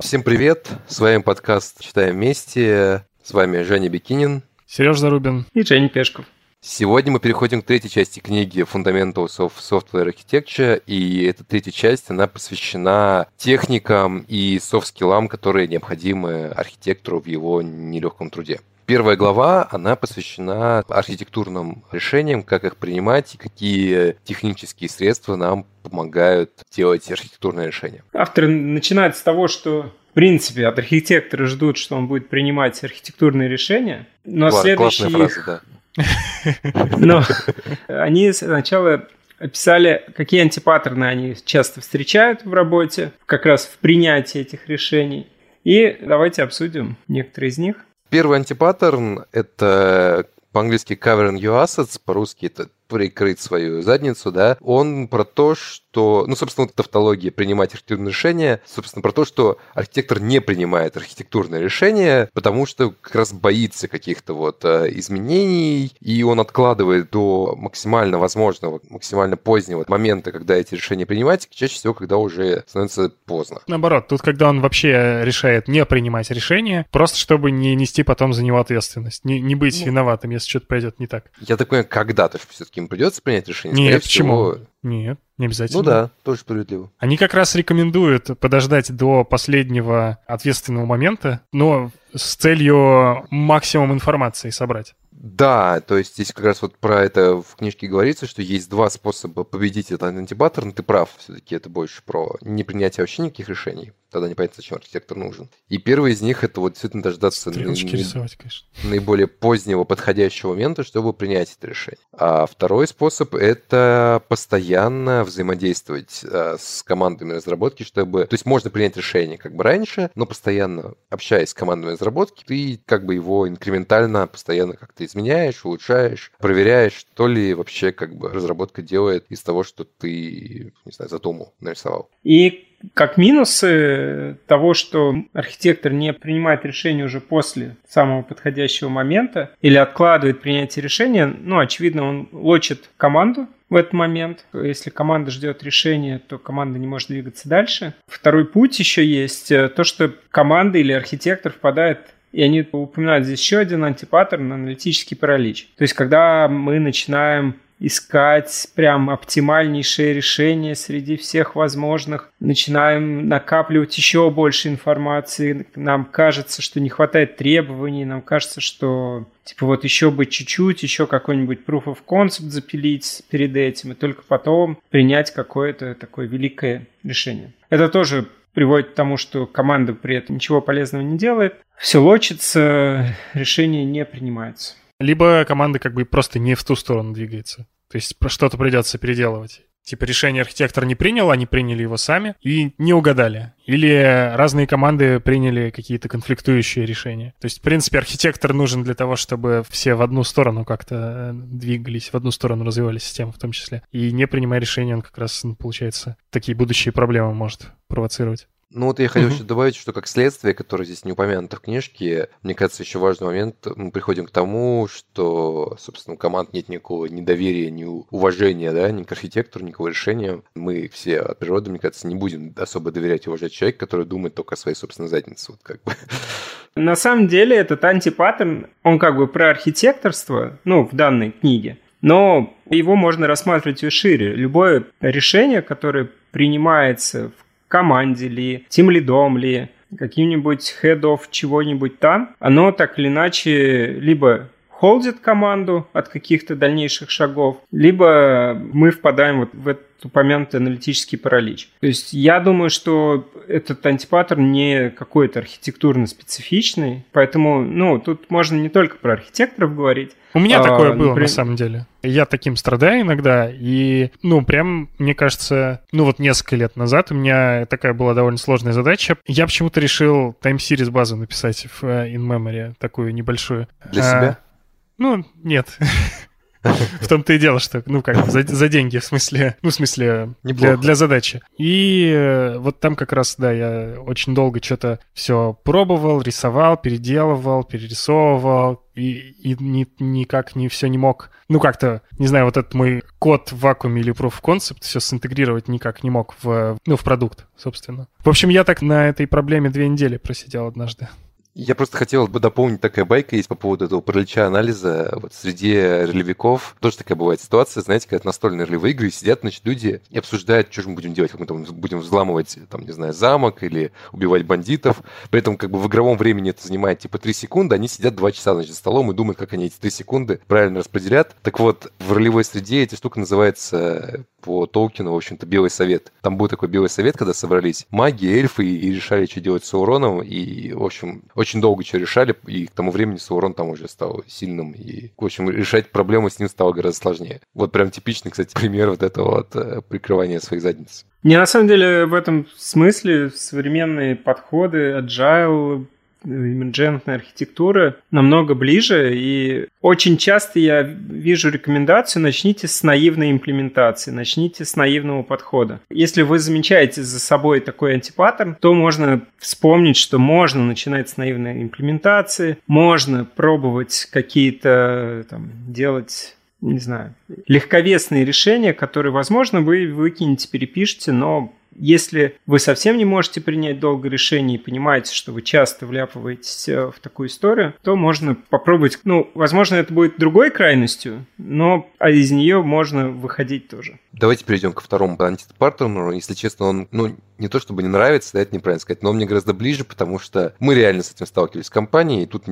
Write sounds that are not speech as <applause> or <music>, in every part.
Всем привет! С вами подкаст «Читаем вместе». С вами Женя Бикинин. Сереж Зарубин. И Женя Пешков. Сегодня мы переходим к третьей части книги Fundamentals of Software Architecture, и эта третья часть, она посвящена техникам и софт-скиллам, которые необходимы архитектору в его нелегком труде. Первая глава, она посвящена архитектурным решениям, как их принимать и какие технические средства нам помогают делать архитектурные решения. Автор начинает с того, что в принципе от архитектора ждут, что он будет принимать архитектурные решения, но Класс, следующие фраза, их... Но они сначала описали, какие антипаттерны они часто встречают в работе, как раз в принятии этих решений. И давайте обсудим некоторые из них. Первый антипаттерн — это по-английски covering your assets, по-русски это прикрыть свою задницу, да, он про то, что, ну, собственно, вот тавтология принимать архитектурные решения, собственно, про то, что архитектор не принимает архитектурное решение, потому что как раз боится каких-то вот э, изменений, и он откладывает до максимально возможного, максимально позднего момента, когда эти решения принимать, чаще всего, когда уже становится поздно. Наоборот, тут, когда он вообще решает не принимать решение, просто чтобы не нести потом за него ответственность, не, не быть ну, виноватым, если что-то пойдет не так. Я так понимаю, когда, то есть все-таки им придется принять решение? Нет, почему? Всего... Нет, не обязательно. Ну да, тоже справедливо. Они как раз рекомендуют подождать до последнего ответственного момента, но с целью максимум информации собрать. Да, то есть здесь как раз вот про это в книжке говорится, что есть два способа победить этот антибаттерн. Ты прав, все-таки это больше про непринятие вообще никаких решений. Тогда непонятно, зачем архитектор нужен. И первый из них это вот действительно дождаться на, рисовать, конечно. наиболее позднего подходящего момента, чтобы принять это решение. А второй способ это постоянно взаимодействовать а, с командами разработки, чтобы... То есть можно принять решение как бы раньше, но постоянно общаясь с командами разработки, ты как бы его инкрементально постоянно как-то изменяешь, улучшаешь, проверяешь, что ли вообще как бы разработка делает из того, что ты, не знаю, задумал, нарисовал. И как минусы того, что архитектор не принимает решение уже после самого подходящего момента или откладывает принятие решения, ну, очевидно, он лочит команду в этот момент. Если команда ждет решения, то команда не может двигаться дальше. Второй путь еще есть э, то, что команда или архитектор впадает и они упоминают здесь еще один антипаттерн – аналитический паралич. То есть, когда мы начинаем искать прям оптимальнейшее решение среди всех возможных. Начинаем накапливать еще больше информации. Нам кажется, что не хватает требований. Нам кажется, что типа вот еще бы чуть-чуть, еще какой-нибудь proof of concept запилить перед этим, и только потом принять какое-то такое великое решение. Это тоже приводит к тому, что команда при этом ничего полезного не делает. Все лочится, решение не принимается. Либо команда как бы просто не в ту сторону двигается. То есть что-то придется переделывать. Типа решение архитектор не принял, они приняли его сами и не угадали. Или разные команды приняли какие-то конфликтующие решения. То есть, в принципе, архитектор нужен для того, чтобы все в одну сторону как-то двигались, в одну сторону развивали систему в том числе. И не принимая решения, он как раз, ну, получается, такие будущие проблемы может провоцировать. Ну вот я хотел еще добавить, что как следствие, которое здесь не упомянуто в книжке, мне кажется, еще важный момент, мы приходим к тому, что, собственно, у команд нет никакого недоверия, ни уважения, да, ни к архитектору, ни к его решениям. Мы все от природы, мне кажется, не будем особо доверять и уважать человека, который думает только о своей собственной заднице. Вот как бы. <laughs> На самом деле этот антипаттерн, он как бы про архитекторство, ну, в данной книге, но его можно рассматривать и шире. Любое решение, которое принимается в команде ли, тем лидом ли, каким-нибудь хедов чего-нибудь там, оно так или иначе либо холдит команду от каких-то дальнейших шагов, либо мы впадаем вот в этот упомянутый аналитический паралич. То есть я думаю, что этот антипаттерн не какой-то архитектурно специфичный, поэтому, ну, тут можно не только про архитекторов говорить. У меня а, такое было, например... на самом деле. Я таким страдаю иногда, и, ну, прям, мне кажется, ну, вот несколько лет назад у меня такая была довольно сложная задача. Я почему-то решил time series базу написать в uh, in memory, такую небольшую. Для а, себя? Ну, нет. В том-то и дело, что, ну, как за, за деньги, в смысле, ну, в смысле, для, для задачи. И э, вот там как раз, да, я очень долго что-то все пробовал, рисовал, переделывал, перерисовывал, и, и ни, никак не все не мог, ну, как-то, не знаю, вот этот мой код в вакууме или proof of concept все синтегрировать никак не мог в, ну, в продукт, собственно. В общем, я так на этой проблеме две недели просидел однажды. Я просто хотел бы дополнить, такая байка есть по поводу этого паралича анализа. Вот среди ролевиков тоже такая бывает ситуация, знаете, когда настольные ролевые игры, сидят, значит, люди и обсуждают, что же мы будем делать, как мы там будем взламывать, там, не знаю, замок или убивать бандитов. При этом как бы в игровом времени это занимает типа 3 секунды, они сидят 2 часа, значит, за столом и думают, как они эти 3 секунды правильно распределят. Так вот, в ролевой среде эта штука называется по Толкину, в общем-то, Белый Совет. Там был такой Белый Совет, когда собрались маги, эльфы и, и решали, что делать с Сауроном. И, в общем, очень долго что решали, и к тому времени Саурон там уже стал сильным. И, в общем, решать проблему с ним стало гораздо сложнее. Вот прям типичный, кстати, <laughs> пример вот этого вот э, прикрывания своих задниц. Не, на самом деле, в этом смысле современные подходы, agile, эмерджентная архитектура намного ближе, и очень часто я вижу рекомендацию начните с наивной имплементации, начните с наивного подхода. Если вы замечаете за собой такой антипаттерн, то можно вспомнить, что можно начинать с наивной имплементации, можно пробовать какие-то там делать не знаю, легковесные решения, которые, возможно, вы выкинете, перепишете, но если вы совсем не можете принять долго решение и понимаете, что вы часто вляпываетесь э, в такую историю, то можно попробовать, ну, возможно, это будет другой крайностью, но а из нее можно выходить тоже. Давайте перейдем ко второму антипартнеру. Если честно, он, ну, не то чтобы не нравится, да, это неправильно сказать, но он мне гораздо ближе, потому что мы реально с этим сталкивались в компании, и тут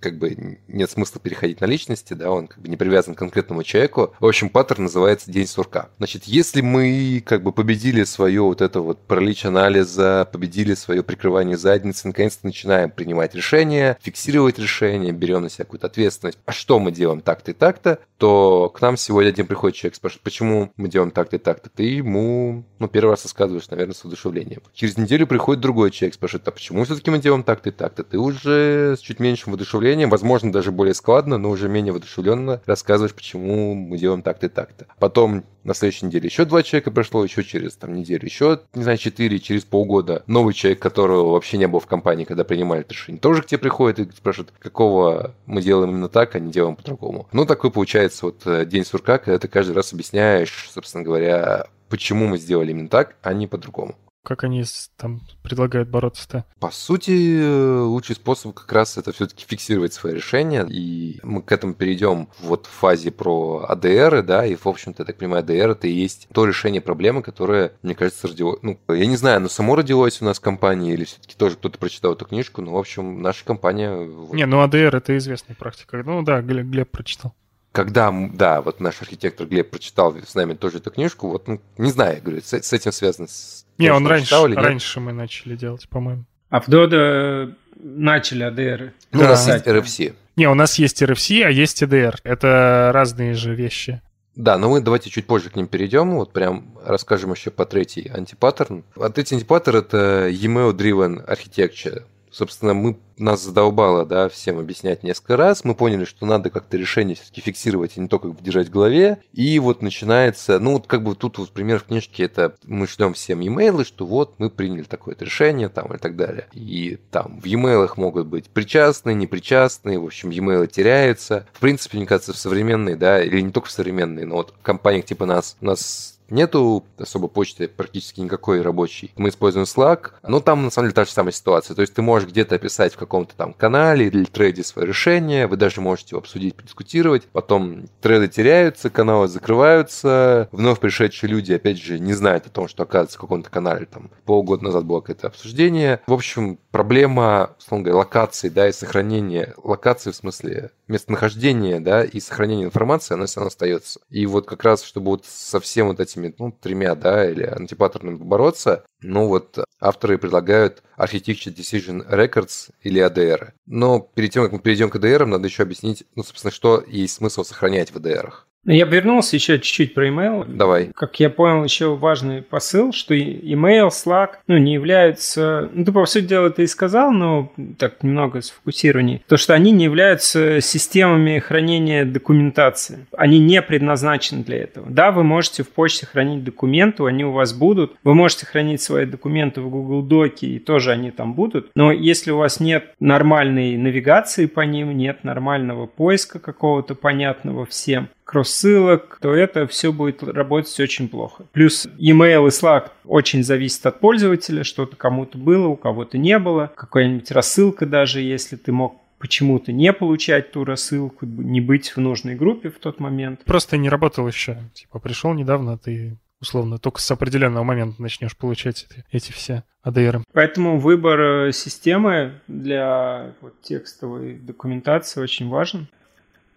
как бы нет смысла переходить на личности, да, он как бы не привязан к конкретному человеку. В общем, паттерн называется день сурка. Значит, если мы как бы победили свое вот это вот паралич анализа, победили свое прикрывание задницы, наконец-то начинаем принимать решения, фиксировать решения, берем на себя какую-то ответственность. А что мы делаем так-то и так-то? То к нам сегодня один приходит человек, спрашивает, почему мы делаем так-то и так-то. Ты ему, ну, первый раз рассказываешь, наверное, с воодушевлением. Через неделю приходит другой человек, спрашивает, а почему все-таки мы делаем так-то и так-то? Ты уже с чуть меньшим воодушевлением, возможно, даже более складно, но уже менее воодушевленно рассказываешь, почему мы делаем так-то и так-то. Потом на следующей неделе еще два человека прошло, еще через там, неделю, еще, не знаю, четыре, через полгода новый человек, которого вообще не был в компании, когда принимали это решение, тоже к тебе приходит и спрашивает, какого мы делаем именно так, а не делаем по-другому. Ну, такой получается вот э, день сурка, когда ты каждый раз объясняешь, собственно говоря, почему мы сделали именно так, а не по-другому. Как они там предлагают бороться-то? По сути, лучший способ как раз это все-таки фиксировать свои решения. И мы к этому перейдем вот в фазе про АДР, да, и, в общем-то, я так понимаю, АДР это и есть то решение проблемы, которое, мне кажется, родилось... Ну, я не знаю, оно само родилось у нас в компании или все-таки тоже кто-то прочитал эту книжку, но, в общем, наша компания... Не, ну АДР это известная практика. Ну да, Глеб, Глеб прочитал когда, да, вот наш архитектор Глеб прочитал с нами тоже эту книжку, вот, ну, не знаю, говорю, с, с этим связано с... Не, он раньше, раньше мы начали делать, по-моему. А в Dodo начали ADR. Ну, да. у нас есть RFC. Не, у нас есть RFC, а есть EDR. Это разные же вещи. Да, но мы давайте чуть позже к ним перейдем. Вот прям расскажем еще по третий антипаттерн. А третий антипаттерн – это email-driven architecture собственно, мы, нас задолбало, да, всем объяснять несколько раз. Мы поняли, что надо как-то решение все-таки фиксировать, и не только держать в голове. И вот начинается, ну, вот как бы тут вот пример в книжке, это мы шлем всем e-mail, что вот мы приняли такое-то решение, там, и так далее. И там в e-mail могут быть причастные, непричастные, в общем, e-mail теряются. В принципе, мне кажется, в современной, да, или не только в современной, но вот в компаниях типа нас, у нас Нету особо почты практически никакой рабочей. Мы используем Slack, но там на самом деле та же самая ситуация. То есть ты можешь где-то описать в каком-то там канале или трейде свое решение, вы даже можете его обсудить, подискутировать. Потом трейды теряются, каналы закрываются, вновь пришедшие люди, опять же, не знают о том, что оказывается в каком-то канале там полгода назад было какое-то обсуждение. В общем, проблема, условно говоря, локации, да, и сохранения локации в смысле местонахождения, да, и сохранения информации, она все равно остается. И вот как раз, чтобы вот со всем вот этими ну, тремя, да, или антипаттернами побороться, ну вот авторы предлагают Architecture Decision Records или ADR. Но перед тем, как мы перейдем к ADR, надо еще объяснить, ну, собственно, что есть смысл сохранять в ADR. Я вернулся еще чуть-чуть про email. Давай. Как я понял, еще важный посыл, что email, Slack, ну, не являются... Ну, ты, по сути дела, ты и сказал, но так немного сфокусирование. То, что они не являются системами хранения документации. Они не предназначены для этого. Да, вы можете в почте хранить документы, они у вас будут. Вы можете хранить свои документы в Google Доке, и тоже они там будут. Но если у вас нет нормальной навигации по ним, нет нормального поиска какого-то понятного всем, кросс-ссылок, то это все будет работать очень плохо. Плюс email и Slack очень зависит от пользователя, что-то кому-то было, у кого-то не было, какая-нибудь рассылка даже, если ты мог почему-то не получать ту рассылку, не быть в нужной группе в тот момент. Просто не работал еще. Типа пришел недавно, ты условно только с определенного момента начнешь получать эти, эти все ADR. Поэтому выбор э, системы для вот, текстовой документации очень важен.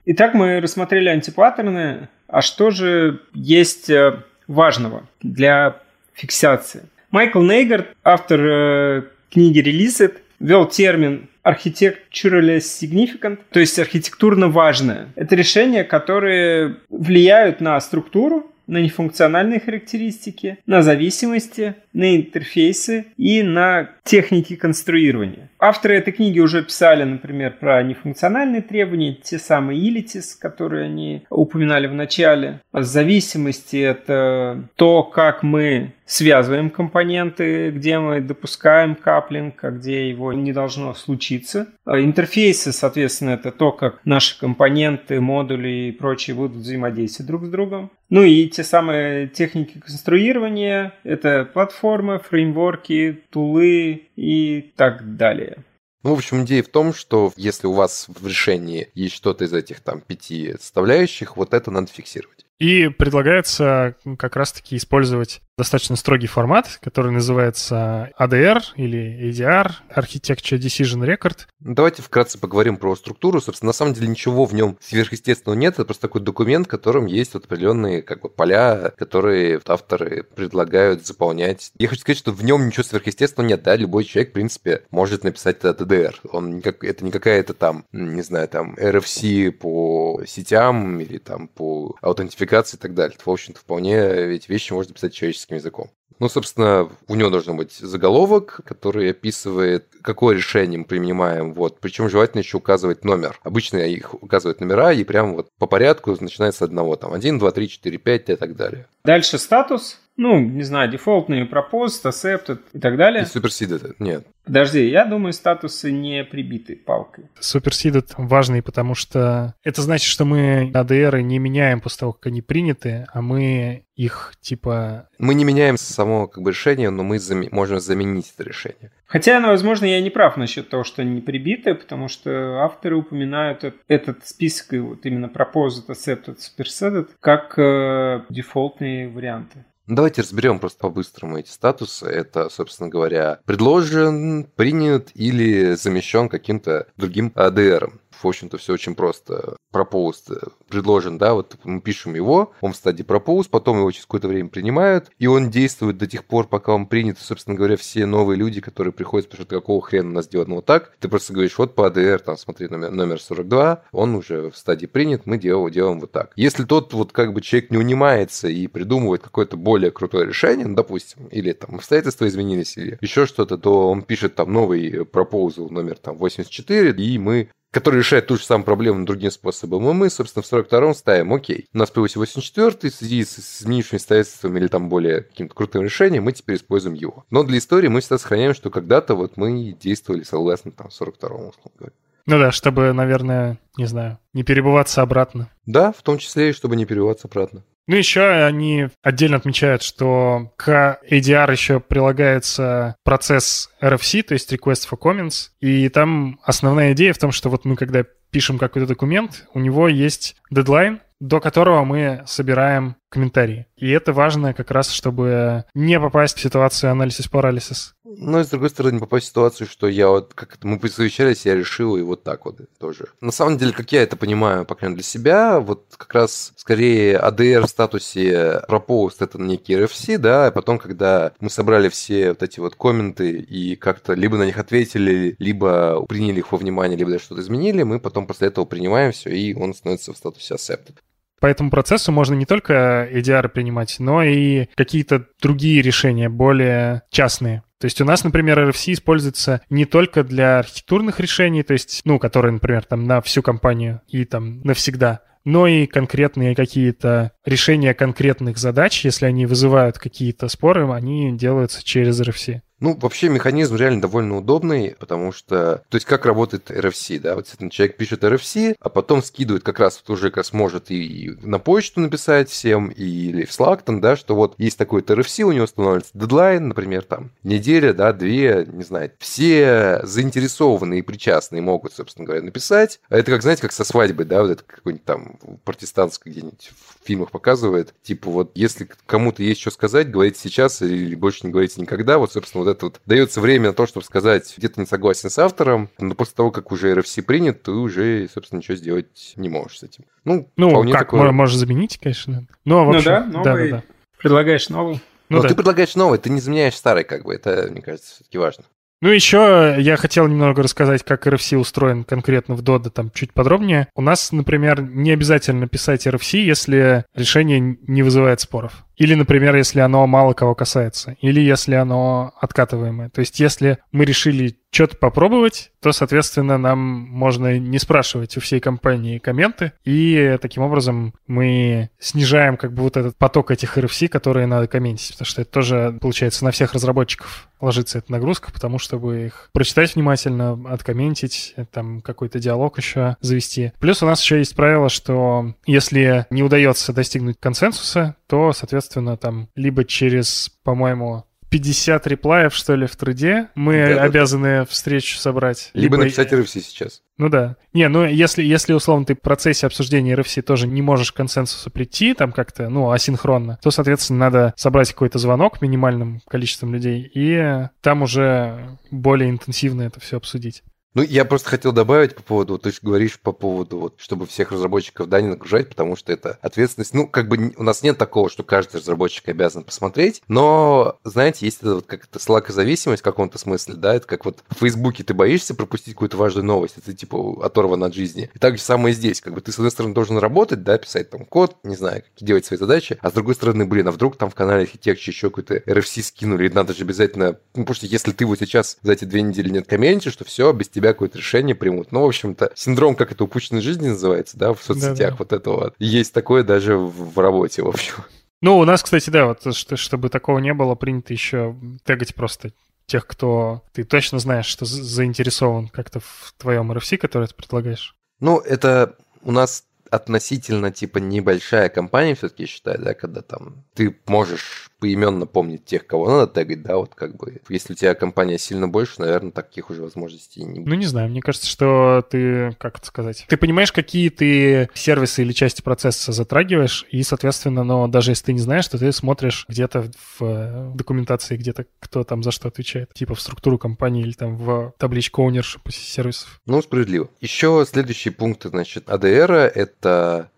Итак, мы рассмотрели антипаттерны. А что же есть э, важного для фиксации? Майкл Нейгард, автор э, книги Release ввел термин architecturally significant, то есть архитектурно важное. Это решения, которые влияют на структуру, на нефункциональные характеристики, на зависимости, на интерфейсы и на техники конструирования. Авторы этой книги уже писали, например, про нефункциональные требования, те самые илитис, которые они упоминали в начале. Зависимости — это то, как мы связываем компоненты, где мы допускаем каплинг, а где его не должно случиться. А интерфейсы, соответственно, это то, как наши компоненты, модули и прочие будут взаимодействовать друг с другом. Ну и те самые техники конструирования, это платформы, фреймворки, тулы и так далее. Ну, в общем, идея в том, что если у вас в решении есть что-то из этих там пяти составляющих, вот это надо фиксировать. И предлагается как раз-таки использовать достаточно строгий формат, который называется ADR или ADR, Architecture Decision Record. Давайте вкратце поговорим про структуру. Собственно, на самом деле ничего в нем сверхъестественного нет. Это просто такой документ, в котором есть вот определенные как бы, поля, которые авторы предлагают заполнять. Я хочу сказать, что в нем ничего сверхъестественного нет. Да? Любой человек, в принципе, может написать это ADR. Он никак, это не какая-то там, не знаю, там RFC по сетям или там по аутентификации и так далее. В общем-то, вполне эти вещи можно писать человеческим человеческим языком. Ну, собственно, у него должен быть заголовок, который описывает, какое решение мы принимаем. Вот. Причем желательно еще указывать номер. Обычно их указывают номера, и прямо вот по порядку начинается с одного. Там 1, 2, 3, 4, 5 и так далее. Дальше статус. Ну, не знаю, дефолтные proposed, accepted и так далее. И superseded, нет. Подожди, я думаю, статусы не прибиты палкой. Superseded важный, потому что это значит, что мы ADR не меняем после того, как они приняты, а мы их типа... Мы не меняем само как бы решение, но мы зам... можем заменить это решение. Хотя, ну, возможно, я не прав насчет того, что они не прибиты, потому что авторы упоминают этот список, и вот именно proposed, accepted, superseded, как э, дефолтные варианты. Давайте разберем просто по-быстрому эти статусы. Это, собственно говоря, предложен, принят или замещен каким-то другим ADR в общем-то, все очень просто. Пропоуст предложен, да, вот мы пишем его, он в стадии пропоуст, потом его через какое-то время принимают, и он действует до тех пор, пока он принят, собственно говоря, все новые люди, которые приходят, спрашивают, какого хрена нас делать, ну вот так, ты просто говоришь, вот по ADR, там, смотри, номер, номер 42, он уже в стадии принят, мы делаем, делаем вот так. Если тот вот как бы человек не унимается и придумывает какое-то более крутое решение, ну, допустим, или там обстоятельства изменились, или еще что-то, то он пишет там новый пропоузл номер там 84, и мы который решает ту же самую проблему другим способом. И мы, собственно, в 42-м ставим, окей, у нас появился 84-й, в связи с изменившимися обстоятельствами или там более каким-то крутым решением, мы теперь используем его. Но для истории мы всегда сохраняем, что когда-то вот мы действовали согласно там 42-му, условно говоря. Ну да, чтобы, наверное, не знаю, не перебываться обратно. Да, в том числе и чтобы не перебываться обратно. Ну, еще они отдельно отмечают, что к ADR еще прилагается процесс RFC, то есть Request for Comments, и там основная идея в том, что вот мы когда пишем какой-то документ, у него есть дедлайн, до которого мы собираем комментарии. И это важно как раз, чтобы не попасть в ситуацию анализис парализис. Ну, и с другой стороны, попасть в ситуацию, что я вот, как мы посовещались, я решил и вот так вот тоже. На самом деле, как я это понимаю, по крайней мере, для себя, вот как раз скорее ADR в статусе пропост это некий RFC, да, а потом, когда мы собрали все вот эти вот комменты и как-то либо на них ответили, либо приняли их во внимание, либо даже что-то изменили, мы потом после этого принимаем все, и он становится в статусе accepted. По этому процессу можно не только EDR принимать, но и какие-то другие решения, более частные. То есть у нас, например, RFC используется не только для архитектурных решений, то есть, ну, которые, например, там на всю компанию и там навсегда, но и конкретные какие-то решения конкретных задач, если они вызывают какие-то споры, они делаются через RFC. Ну, вообще механизм реально довольно удобный, потому что, то есть как работает RFC, да, вот человек пишет RFC, а потом скидывает как раз, вот уже как раз может и на почту написать всем, или в Slack, там, да, что вот есть такой-то RFC, у него устанавливается дедлайн, например, там, неделя, да, две, не знаю, все заинтересованные и причастные могут, собственно говоря, написать. А это как, знаете, как со свадьбой, да, вот это какой-нибудь там протестантский где-нибудь в фильмах показывает, типа вот, если кому-то есть что сказать, говорите сейчас или больше не говорите никогда, вот, собственно, вот это вот дается время на то, чтобы сказать, где-то не согласен с автором, но после того, как уже RFC принят, ты уже, собственно, ничего сделать не можешь с этим. Ну, ну как, такое... можешь заменить, конечно. Но, в общем, ну да, новый, да, да, да. предлагаешь новый. Ну, но да. ты предлагаешь новый, ты не заменяешь старый, как бы, это, мне кажется, все-таки важно. Ну, еще я хотел немного рассказать, как RFC устроен конкретно в Dodo, там чуть подробнее. У нас, например, не обязательно писать RFC, если решение не вызывает споров. Или, например, если оно мало кого касается. Или если оно откатываемое. То есть, если мы решили что-то попробовать, то, соответственно, нам можно не спрашивать у всей компании комменты, и таким образом мы снижаем как бы вот этот поток этих RFC, которые надо комментить, потому что это тоже, получается, на всех разработчиков ложится эта нагрузка, потому чтобы их прочитать внимательно, откомментить, там какой-то диалог еще завести. Плюс у нас еще есть правило, что если не удается достигнуть консенсуса, то, соответственно, там либо через, по-моему, 50 реплаев, что ли, в труде. Мы да, обязаны да. встречу собрать. Либо, либо написать RFC сейчас. Ну да. Не, ну если, если условно ты в процессе обсуждения RFC тоже не можешь к консенсусу прийти, там как-то, ну, асинхронно, то, соответственно, надо собрать какой-то звонок минимальным количеством людей и там уже более интенсивно это все обсудить. Ну, я просто хотел добавить по поводу, ты же говоришь по поводу, вот, чтобы всех разработчиков, да, не нагружать, потому что это ответственность. Ну, как бы у нас нет такого, что каждый разработчик обязан посмотреть, но, знаете, есть это вот как то слакозависимость в каком-то смысле, да, это как вот в Фейсбуке ты боишься пропустить какую-то важную новость, это типа оторван от жизни. И так же самое здесь, как бы ты, с одной стороны, должен работать, да, писать там код, не знаю, делать свои задачи, а с другой стороны, блин, а вдруг там в канале архитектче еще какой-то RFC скинули, и надо же обязательно, ну, потому что если ты вот сейчас за эти две недели нет комменте, что все, без тебя какое-то решение примут. Ну, в общем-то, синдром, как это, упущенной жизни называется, да, в соцсетях, вот это вот. Есть такое даже в работе, в общем. Ну, у нас, кстати, да, вот что, чтобы такого не было, принято еще тегать просто тех, кто ты точно знаешь, что заинтересован как-то в твоем RFC, который ты предлагаешь. Ну, это у нас относительно типа небольшая компания все-таки считаю, да, когда там ты можешь поименно помнить тех, кого надо тегать, да, вот как бы. Если у тебя компания сильно больше, наверное, таких уже возможностей не будет. Ну, не знаю, мне кажется, что ты, как это сказать, ты понимаешь, какие ты сервисы или части процесса затрагиваешь, и, соответственно, но даже если ты не знаешь, то ты смотришь где-то в э, документации, где-то кто там за что отвечает, типа в структуру компании или там в табличку ownership сервисов. Ну, справедливо. Еще следующий пункт, значит, ADR — это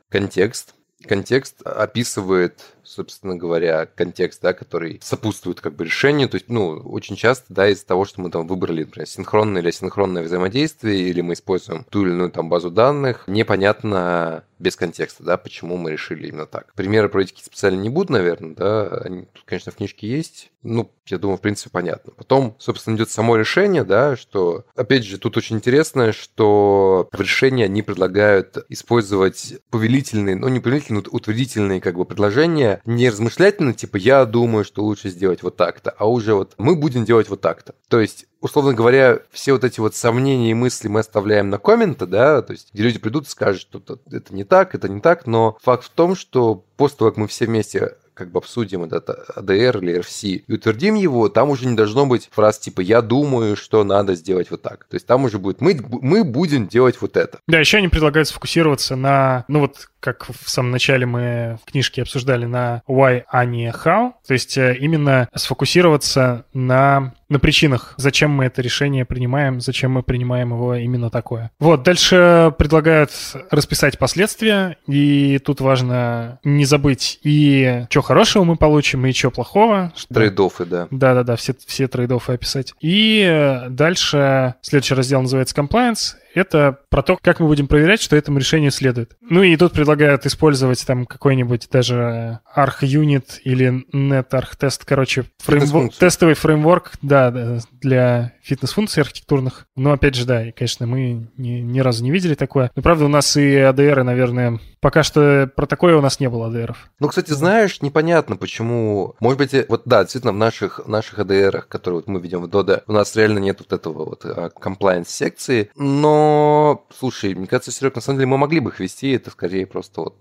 контекст. Контекст описывает собственно говоря, контекст, да, который сопутствует как бы решению. То есть, ну, очень часто, да, из-за того, что мы там выбрали, например, синхронное или асинхронное взаимодействие, или мы используем ту или иную там базу данных, непонятно без контекста, да, почему мы решили именно так. Примеры проводить специально не буду, наверное, да, они тут, конечно, в книжке есть, ну, я думаю, в принципе, понятно. Потом, собственно, идет само решение, да, что, опять же, тут очень интересно, что в решении они предлагают использовать повелительные, ну, не повелительные, но утвердительные, как бы, предложения, не размышлять типа, я думаю, что лучше сделать вот так-то, а уже вот мы будем делать вот так-то. То есть условно говоря, все вот эти вот сомнения и мысли мы оставляем на комменты, да, то есть где люди придут и скажут, что это не так, это не так, но факт в том, что после того, как мы все вместе как бы обсудим этот ADR или RFC и утвердим его, там уже не должно быть фраз типа «я думаю, что надо сделать вот так». То есть там уже будет «мы, мы будем делать вот это». Да, еще они предлагают сфокусироваться на, ну вот как в самом начале мы в книжке обсуждали, на why, а не how. То есть э, именно сфокусироваться на, на причинах, зачем мы это решение принимаем, зачем мы принимаем его именно такое. Вот, дальше предлагают расписать последствия, и тут важно не забыть и что хорошего мы получим, и что плохого. Трейдофы, да. Да-да-да, все, все трейдофы описать. И дальше следующий раздел называется compliance, это про то, как мы будем проверять, что этому решению следует. Ну и тут предлагают использовать там какой-нибудь даже ArchUnit или NetArchTest, короче, фреймворк, тестовый фреймворк, да, для фитнес-функций архитектурных. Но опять же, да, конечно, мы ни, ни разу не видели такое. Но правда, у нас и ADR, наверное, пока что про такое у нас не было ADR. Ну, кстати, знаешь, непонятно, почему. Может быть, вот да, действительно, в наших, в наших ADR, которые вот мы ведем в Dodo, у нас реально нет вот этого вот compliance секции. Но, слушай, мне кажется, Серег, на самом деле мы могли бы их вести, это скорее просто вот,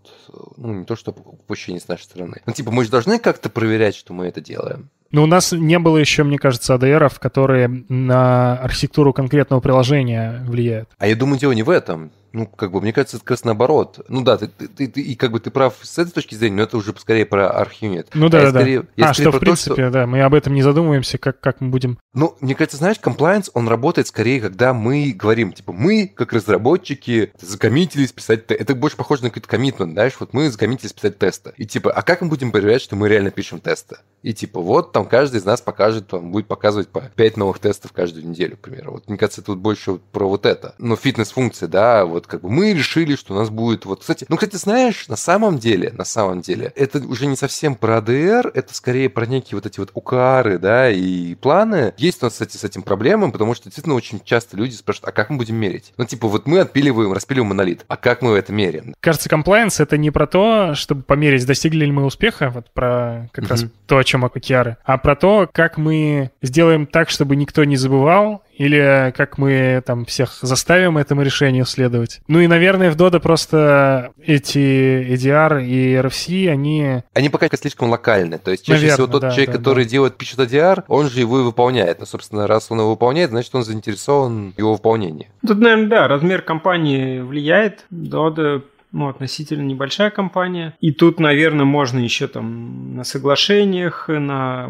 ну, не то, что упущение с нашей стороны. Ну, типа, мы же должны как-то проверять, что мы это делаем. Но у нас не было еще, мне кажется, ADR, которые на архитектуру конкретного приложения влияют. А я думаю, дело не в этом. Ну, как бы, мне кажется, это как раз наоборот. Ну да, ты, ты, ты, и как бы ты прав с этой точки зрения, но это уже скорее про архюнит. Ну да, а да, скорее, да. А, что в принципе, то, что... да, мы об этом не задумываемся, как, как мы будем... Ну, мне кажется, знаешь, compliance, он работает скорее, когда мы говорим, типа, мы, как разработчики, закоммитились писать... Это больше похоже на какой-то коммитмент, знаешь, вот мы закоммитились писать тесты. И типа, а как мы будем проверять, что мы реально пишем тесты? И типа, вот там каждый из нас покажет, там, будет показывать по 5 новых тестов каждую неделю, к примеру. Вот, мне кажется, тут больше про вот это. Но фитнес-функции, да, вот как бы мы решили что у нас будет вот... Кстати, ну, кстати, знаешь, на самом деле, на самом деле, это уже не совсем про ADR, это скорее про некие вот эти вот укары, да, и планы. Есть у нас, кстати, с этим проблемы, потому что действительно очень часто люди спрашивают, а как мы будем мерить? Ну, типа, вот мы отпиливаем, распиливаем монолит, а как мы это меряем? Кажется, комплайенс — это не про то, чтобы померить, достигли ли мы успеха, вот про как mm-hmm. раз то, о чем OKR, а про то, как мы сделаем так, чтобы никто не забывал, или как мы там всех заставим этому решению следовать. Ну и, наверное, в Dodo просто эти EDR и RFC, они... Они пока слишком локальны. То есть чаще наверное, всего тот да, человек, да, который да. делает, пишет EDR, он же его и выполняет. Ну, собственно, раз он его выполняет, значит, он заинтересован в его выполнении. Тут, наверное, да, размер компании влияет. Dodo ну, относительно небольшая компания. И тут, наверное, можно еще там на соглашениях, на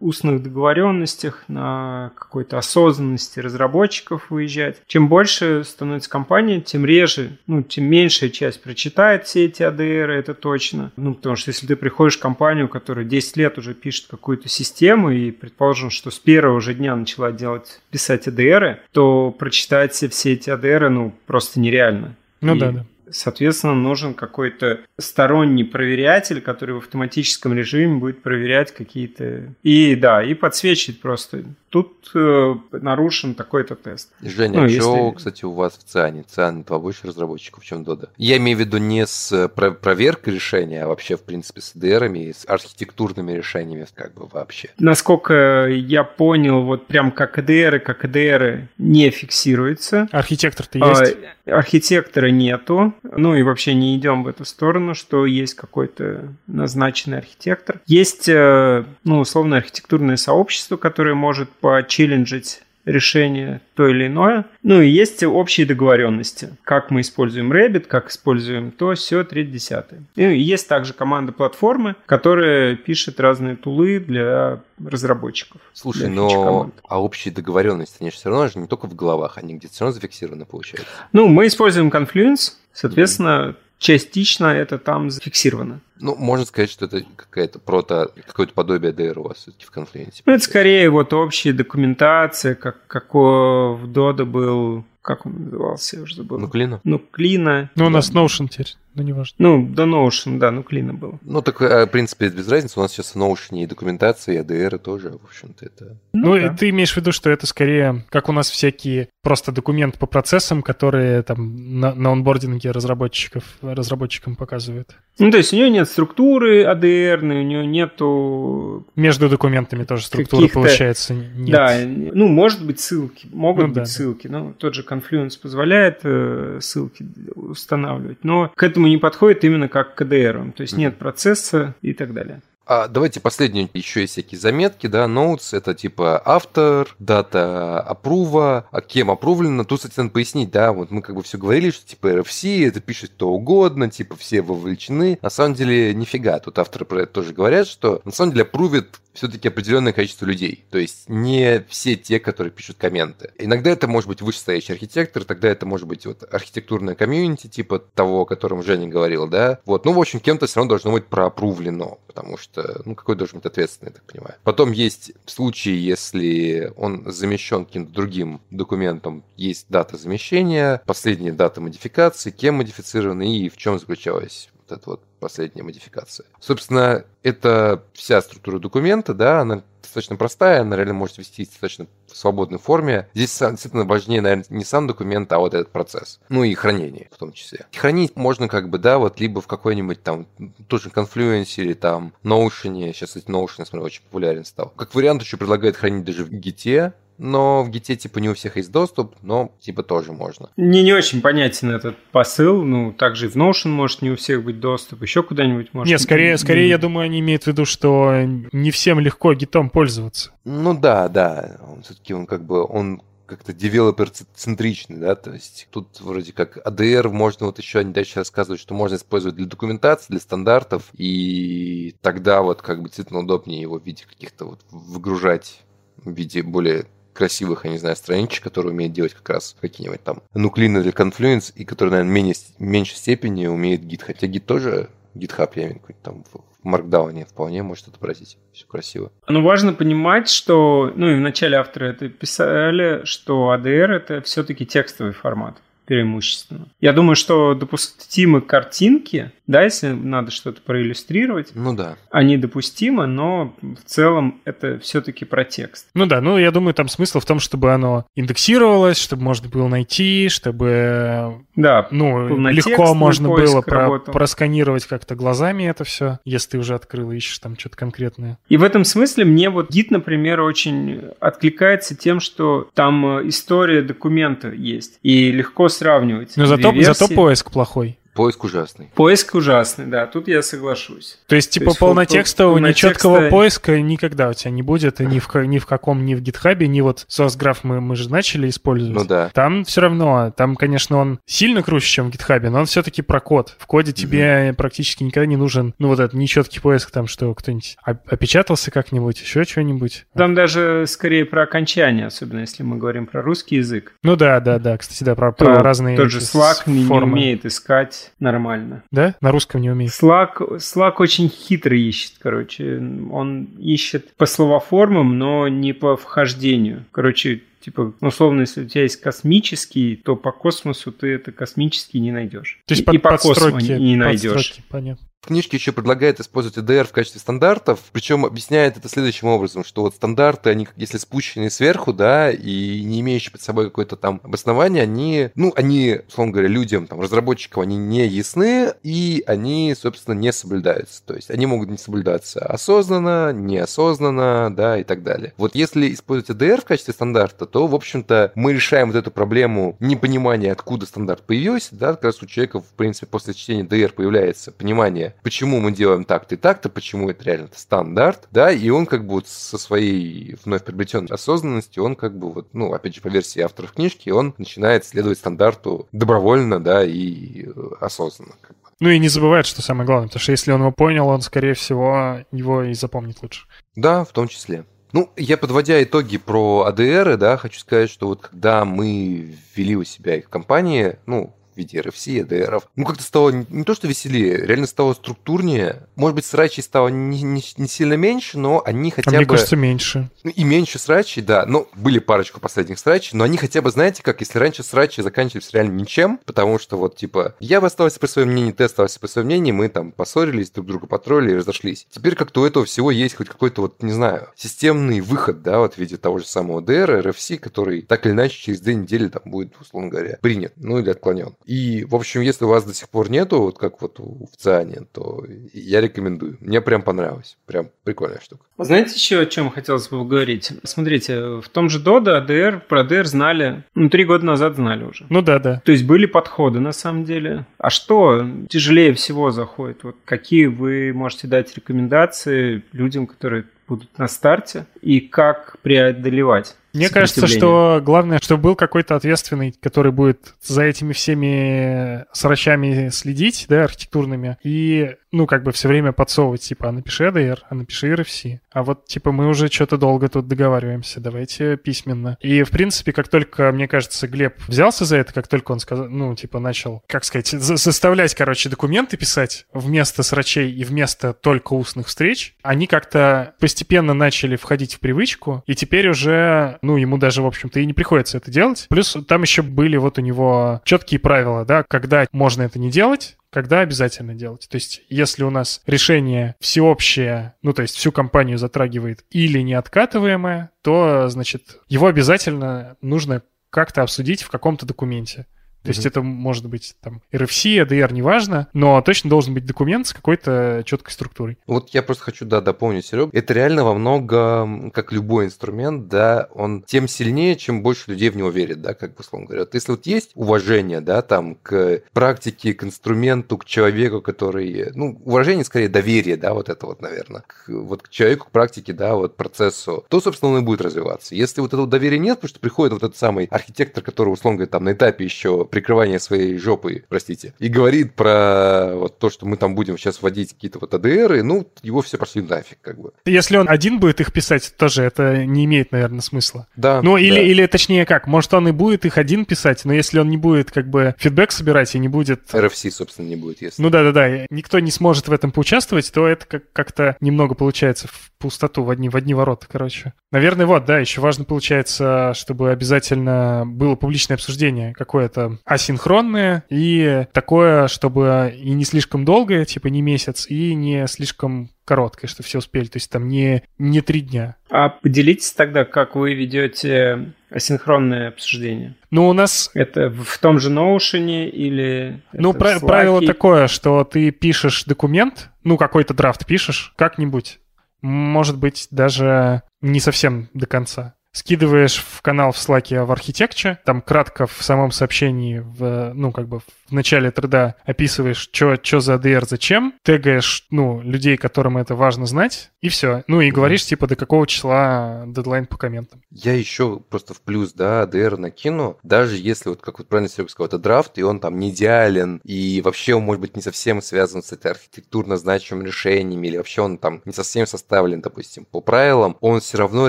устных договоренностях, на какой-то осознанности разработчиков выезжать. Чем больше становится компания, тем реже, ну, тем меньшая часть прочитает все эти ADR, это точно. Ну, потому что если ты приходишь в компанию, которая 10 лет уже пишет какую-то систему, и предположим, что с первого же дня начала делать, писать ADR, то прочитать все эти ADR, ну, просто нереально. Ну и да, да. Соответственно, нужен какой-то сторонний проверятель, который в автоматическом режиме будет проверять какие-то... И да, и подсвечивать просто. Тут э, нарушен такой-то тест. Женя, ну, а что, если... кстати, у вас в ЦИАНе? ЦИАН побольше разработчиков, чем Дода. Я имею в виду не с э, проверкой решения, а вообще, в принципе, с ДРами и с архитектурными решениями, как бы вообще. Насколько я понял, вот прям как ЭДРы, как ЭДРы не фиксируется. Архитектор-то есть? А, архитектора нету. Ну и вообще не идем в эту сторону, что есть какой-то назначенный архитектор. Есть, э, ну, условно, архитектурное сообщество, которое может почелленджить решение то или иное. Ну и есть общие договоренности. Как мы используем Rabbit, как используем то, все, треть, десятое. И есть также команда платформы, которая пишет разные тулы для разработчиков. Слушай, но а общие договоренности, они же все равно же не только в головах, они где-то все равно зафиксированы, получается. Ну, мы используем Confluence, соответственно, частично это там зафиксировано. Ну, можно сказать, что это какая-то прото, какое-то подобие DR у вас все-таки в конфликте. Ну, это скорее вот общая документация, как, как в Dodo был, как он назывался, я уже забыл. Нуклина? Нуклина. Ну, у нас Notion теперь ну не важно. Ну, до Notion, да, ну клина было. Ну, так, э, в принципе, без разницы. У нас сейчас в Notion и документация, и ADR тоже, в общем-то, это... Ну, ну да. ты имеешь в виду, что это скорее, как у нас всякие просто документ по процессам, которые там на, на онбординге разработчиков, разработчикам показывают. Ну, то есть у нее нет структуры ADR, у нее нету... Между документами тоже структура, получается, нет. Да, ну, может быть, ссылки, могут ну, быть да, ссылки. Да. Ну, тот же Confluence позволяет э, ссылки устанавливать. Но к этому не подходит именно как к KDR. То есть нет процесса и так далее. А давайте последнюю еще есть всякие заметки, да, notes, это типа автор, дата апрува, а кем апрувлено, тут, кстати, надо пояснить, да, вот мы как бы все говорили, что типа RFC, это пишет кто угодно, типа все вовлечены, на самом деле нифига, тут авторы про это тоже говорят, что на самом деле апрувит все-таки определенное количество людей. То есть не все те, которые пишут комменты. Иногда это может быть вышестоящий архитектор, тогда это может быть вот архитектурная комьюнити, типа того, о котором Женя говорил, да. Вот, ну, в общем, кем-то все равно должно быть проапрувлено, потому что что, ну, какой должен быть ответственный, я так понимаю. Потом есть случаи, если он замещен каким-то другим документом, есть дата замещения, последняя дата модификации, кем модифицирован и в чем заключалась вот эта вот последняя модификация. Собственно, это вся структура документа, да, она достаточно простая, она реально может вести в достаточно свободной форме. Здесь действительно важнее, наверное, не сам документ, а вот этот процесс. Ну и хранение в том числе. Хранить можно как бы, да, вот либо в какой-нибудь там тоже Confluence или там Notion. Сейчас эти Notion, я смотрю, очень популярен стал. Как вариант еще предлагает хранить даже в Git, но в Git типа не у всех есть доступ, но типа тоже можно. Мне не очень понятен этот посыл, ну также и в Notion может не у всех быть доступ, еще куда-нибудь может. Нет, скорее, скорее я думаю, они имеют в виду, что не всем легко гитом пользоваться. Ну да, да, он все-таки он как бы он как-то девелопер-центричный, да, то есть тут вроде как ADR можно вот еще они дальше рассказывают, что можно использовать для документации, для стандартов, и тогда вот как бы действительно удобнее его в виде каких-то вот выгружать в виде более красивых, я не знаю, страничек, которые умеет делать как раз какие-нибудь там нуклеины или Confluence, и которые, наверное, менее, в меньшей степени умеет Git. Хотя Git тоже GitHub, я имею там в Markdown вполне может отобразить. Все красиво. Ну, важно понимать, что, ну, и в начале авторы это писали, что ADR это все-таки текстовый формат преимущественно. Я думаю, что допустимы картинки, да, если надо что-то проиллюстрировать. Ну да. Они допустимы, но в целом это все-таки про текст. Ну да, ну я думаю, там смысл в том, чтобы оно индексировалось, чтобы можно было найти, чтобы да, ну, легко можно было про, просканировать как-то глазами это все, если ты уже открыл и ищешь там что-то конкретное. И в этом смысле мне вот Git, например, очень откликается тем, что там э, история документа есть, и легко сравнивать. Но зато, зато поиск плохой. Поиск ужасный. Поиск ужасный, да, тут я соглашусь. То есть, типа, То есть, полнотекстового, полнотекста... нечеткого поиска никогда у тебя не будет, ни в, ни в каком, ни в гитхабе, ни вот SourceGraph мы, мы же начали использовать. Ну да. Там все равно, там, конечно, он сильно круче, чем в гитхабе, но он все-таки про код. В коде тебе mm-hmm. практически никогда не нужен, ну, вот этот нечеткий поиск, там, что кто-нибудь опечатался как-нибудь, еще что-нибудь. Там даже скорее про окончание, особенно если мы говорим про русский язык. Ну да, да, да, кстати, да, про, про разные Тот же Slack формы. не умеет искать нормально. Да? На русском не умеет? Slack, Slack очень хитрый ищет, короче. Он ищет по словоформам, но не по вхождению. Короче, Типа, условно, если у тебя есть космический, то по космосу ты это космический не найдешь. То есть и, под, и по космосу не найдешь. Понятно. В книжке еще предлагает использовать EDR в качестве стандартов, причем объясняет это следующим образом, что вот стандарты, они, если спущены сверху, да, и не имеющие под собой какое-то там обоснование, они, ну, они, условно говоря, людям, там, разработчикам, они не ясны, и они, собственно, не соблюдаются. То есть они могут не соблюдаться осознанно, неосознанно, да, и так далее. Вот если использовать EDR в качестве стандарта, то, в общем-то, мы решаем вот эту проблему непонимания, откуда стандарт появился, да, как раз у человека, в принципе, после чтения DR появляется понимание, почему мы делаем так-то и так-то, почему это реально стандарт, да, и он как бы вот со своей вновь приобретенной осознанностью, он как бы вот, ну, опять же, по версии авторов книжки, он начинает следовать стандарту добровольно, да, и осознанно. Как бы. Ну и не забывает, что самое главное, потому что если он его понял, он, скорее всего, его и запомнит лучше. Да, в том числе. Ну, я подводя итоги про ADR, да, хочу сказать, что вот когда мы ввели у себя их в компании, ну, в виде RFC, EDR. Ну, как-то стало не то, что веселее, реально стало структурнее. Может быть, срачей стало не, не, не сильно меньше, но они хотя а бы... мне кажется, меньше. Ну, и меньше срачей, да. Ну, были парочку последних срачей, но они хотя бы, знаете, как если раньше срачи заканчивались реально ничем, потому что вот, типа, я бы остался при своем мнении, ты остался при своем мнении, мы там поссорились, друг друга потроллили и разошлись. Теперь как-то у этого всего есть хоть какой-то вот, не знаю, системный выход, да, вот в виде того же самого DR, RFC, который так или иначе через две недели там будет, условно говоря, принят, ну или отклонен. И, в общем, если у вас до сих пор нету, вот как вот в Циане, то я рекомендую. Мне прям понравилось. Прям прикольная штука. Знаете еще о чем хотелось бы поговорить? Смотрите, в том же Дода ADR, про ADR знали, ну, три года назад знали уже. Ну да, да. То есть были подходы на самом деле. А что тяжелее всего заходит? Вот какие вы можете дать рекомендации людям, которые будут на старте, и как преодолевать мне кажется, что главное, чтобы был какой-то ответственный, который будет за этими всеми срачами следить, да, архитектурными, и ну, как бы все время подсовывать, типа, а напиши ADR, а напиши RFC. А вот, типа, мы уже что-то долго тут договариваемся, давайте письменно. И, в принципе, как только, мне кажется, Глеб взялся за это, как только он сказал, ну, типа, начал, как сказать, заставлять, короче, документы писать вместо срачей и вместо только устных встреч, они как-то постепенно начали входить в привычку, и теперь уже, ну, ему даже, в общем-то, и не приходится это делать. Плюс там еще были вот у него четкие правила, да, когда можно это не делать, когда обязательно делать. То есть, если у нас решение всеобщее, ну, то есть всю компанию затрагивает или неоткатываемое, то, значит, его обязательно нужно как-то обсудить в каком-то документе. То есть это может быть там RFC, ADR, неважно, но точно должен быть документ с какой-то четкой структурой. Вот я просто хочу, да, дополнить, Серег. Это реально во много, как любой инструмент, да, он тем сильнее, чем больше людей в него верит, да, как бы, условно говоря. Вот если вот есть уважение, да, там, к практике, к инструменту, к человеку, который, ну, уважение, скорее, доверие, да, вот это вот, наверное, к, вот к человеку, к практике, да, вот процессу, то, собственно, он и будет развиваться. Если вот этого доверия нет, потому что приходит вот этот самый архитектор, который, условно говоря, там на этапе еще прикрывание своей жопы, простите, и говорит про вот то, что мы там будем сейчас вводить какие-то вот АДРы, ну, его все пошли нафиг, как бы. Если он один будет их писать, тоже это не имеет, наверное, смысла. Да. Ну, или, да. или точнее как, может, он и будет их один писать, но если он не будет как бы фидбэк собирать и не будет... RFC, собственно, не будет, если... Ну да-да-да, никто не сможет в этом поучаствовать, то это как- как-то немного получается в пустоту, в одни, в одни ворота, короче. Наверное, вот, да, еще важно получается, чтобы обязательно было публичное обсуждение какое-то асинхронное и такое, чтобы и не слишком долгое, типа не месяц, и не слишком короткое, что все успели, то есть там не, не три дня. А поделитесь тогда, как вы ведете асинхронное обсуждение. Ну, у нас... Это в том же Notion или... Ну, пра- правило такое, что ты пишешь документ, ну, какой-то драфт пишешь как-нибудь, может быть, даже не совсем до конца скидываешь в канал в Slack в Architecture, там кратко в самом сообщении, в, ну, как бы в начале треда описываешь, что за ADR зачем, тегаешь, ну, людей, которым это важно знать, и все. Ну, и говоришь, типа, до какого числа дедлайн по комментам. Я еще просто в плюс, да, ADR накину, даже если, вот как вот правильно Серега сказал, это драфт, и он там не идеален, и вообще он, может быть, не совсем связан с этой архитектурно значимыми решениями, или вообще он там не совсем составлен, допустим, по правилам, он все равно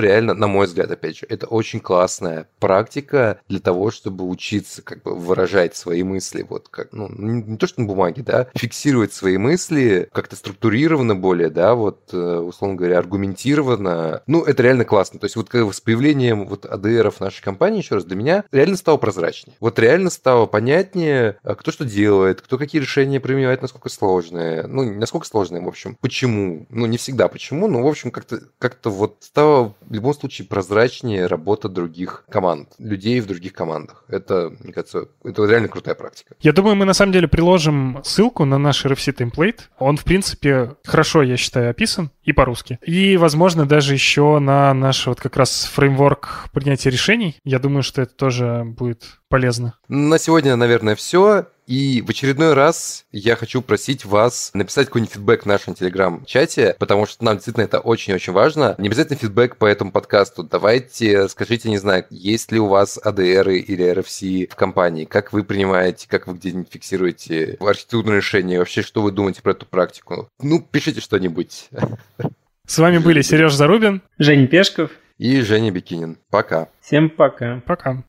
реально, на мой взгляд, опять же, это очень классная практика для того, чтобы учиться как бы выражать свои мысли, вот как, ну, не, то, что на бумаге, да, фиксировать свои мысли как-то структурированно более, да, вот, э, условно говоря, аргументированно. Ну, это реально классно. То есть вот как бы с появлением вот в нашей компании, еще раз, для меня реально стало прозрачнее. Вот реально стало понятнее, а, кто что делает, кто какие решения принимает, насколько сложные. Ну, насколько сложные, в общем. Почему? Ну, не всегда почему, но, в общем, как-то как вот стало в любом случае прозрачнее работа других команд, людей в других командах. Это, мне кажется, это реально крутая практика. Я думаю, мы на самом деле приложим ссылку на наш RFC темплейт. Он, в принципе, хорошо, я считаю, описан и по-русски. И, возможно, даже еще на наш вот как раз фреймворк принятия решений. Я думаю, что это тоже будет полезно. На сегодня, наверное, все. И в очередной раз я хочу просить вас написать какой-нибудь фидбэк в нашем телеграм-чате, потому что нам действительно это очень-очень важно. Не обязательно фидбэк по этому подкасту. Давайте скажите, не знаю, есть ли у вас ADR или RFC в компании, как вы принимаете, как вы где-нибудь фиксируете архитектурные решения, вообще, что вы думаете про эту практику. Ну, пишите что-нибудь. С вами были Сереж Зарубин, Женя Пешков и Женя Бикинин. Пока. Всем пока. Пока.